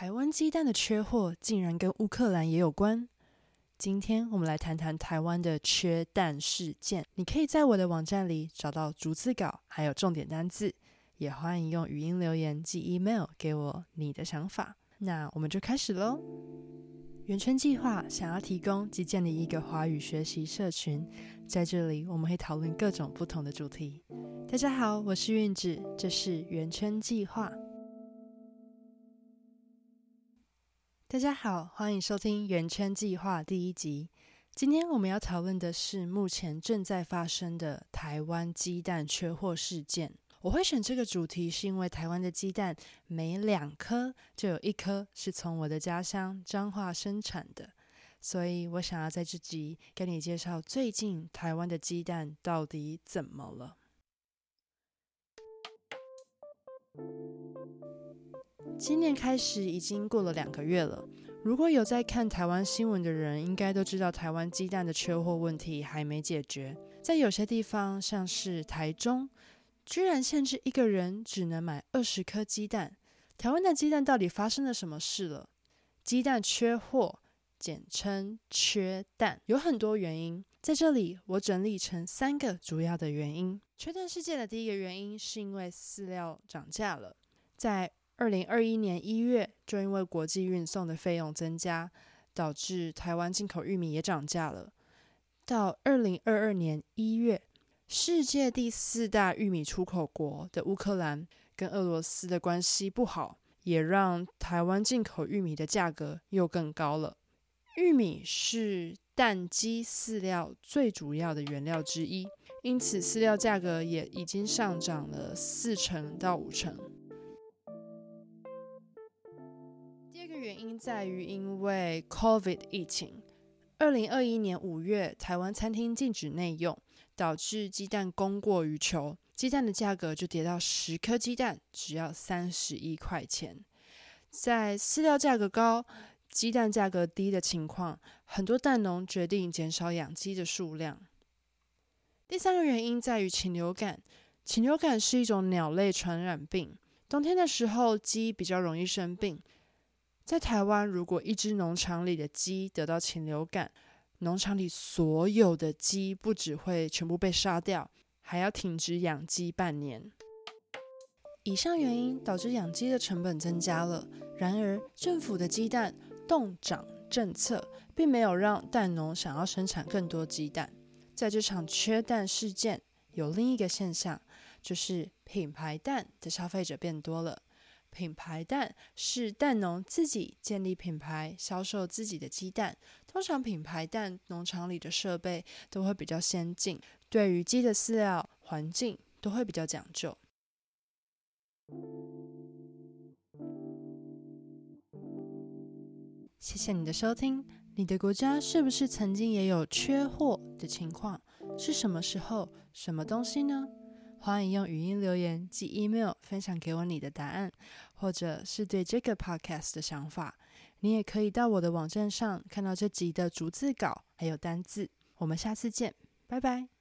台湾鸡蛋的缺货竟然跟乌克兰也有关。今天我们来谈谈台湾的缺蛋事件。你可以在我的网站里找到逐字稿，还有重点单字。也欢迎用语音留言寄 email 给我你的想法。那我们就开始喽。圆圈计划想要提供及建立一个华语学习社群，在这里我们会讨论各种不同的主题。大家好，我是韵子，这是圆圈计划。大家好，欢迎收听《圆圈计划》第一集。今天我们要讨论的是目前正在发生的台湾鸡蛋缺货事件。我会选这个主题，是因为台湾的鸡蛋每两颗就有一颗是从我的家乡彰化生产的，所以我想要在这集跟你介绍最近台湾的鸡蛋到底怎么了。今年开始已经过了两个月了。如果有在看台湾新闻的人，应该都知道台湾鸡蛋的缺货问题还没解决。在有些地方，像是台中，居然限制一个人只能买二十颗鸡蛋。台湾的鸡蛋到底发生了什么事了？鸡蛋缺货，简称缺蛋，有很多原因。在这里，我整理成三个主要的原因。缺蛋事件的第一个原因是因为饲料涨价了，在二零二一年一月，就因为国际运送的费用增加，导致台湾进口玉米也涨价了。到二零二二年一月，世界第四大玉米出口国的乌克兰跟俄罗斯的关系不好，也让台湾进口玉米的价格又更高了。玉米是蛋鸡饲料最主要的原料之一，因此饲料价格也已经上涨了四成到五成。原因在于，因为 COVID 疫情，二零二一年五月，台湾餐厅禁止内用，导致鸡蛋供过于求，鸡蛋的价格就跌到十颗鸡蛋只要三十一块钱。在饲料价格高、鸡蛋价格低的情况，很多蛋农决定减少养鸡的数量。第三个原因在于禽流感，禽流感是一种鸟类传染病，冬天的时候鸡比较容易生病。在台湾，如果一只农场里的鸡得到禽流感，农场里所有的鸡不只会全部被杀掉，还要停止养鸡半年。以上原因导致养鸡的成本增加了。然而，政府的鸡蛋冻涨政策并没有让蛋农想要生产更多鸡蛋。在这场缺蛋事件，有另一个现象，就是品牌蛋的消费者变多了。品牌蛋是蛋农自己建立品牌，销售自己的鸡蛋。通常品牌蛋农场里的设备都会比较先进，对于鸡的饲料环境都会比较讲究。谢谢你的收听。你的国家是不是曾经也有缺货的情况？是什么时候？什么东西呢？欢迎用语音留言及 email 分享给我你的答案，或者是对这个 podcast 的想法。你也可以到我的网站上看到这集的逐字稿还有单字。我们下次见，拜拜。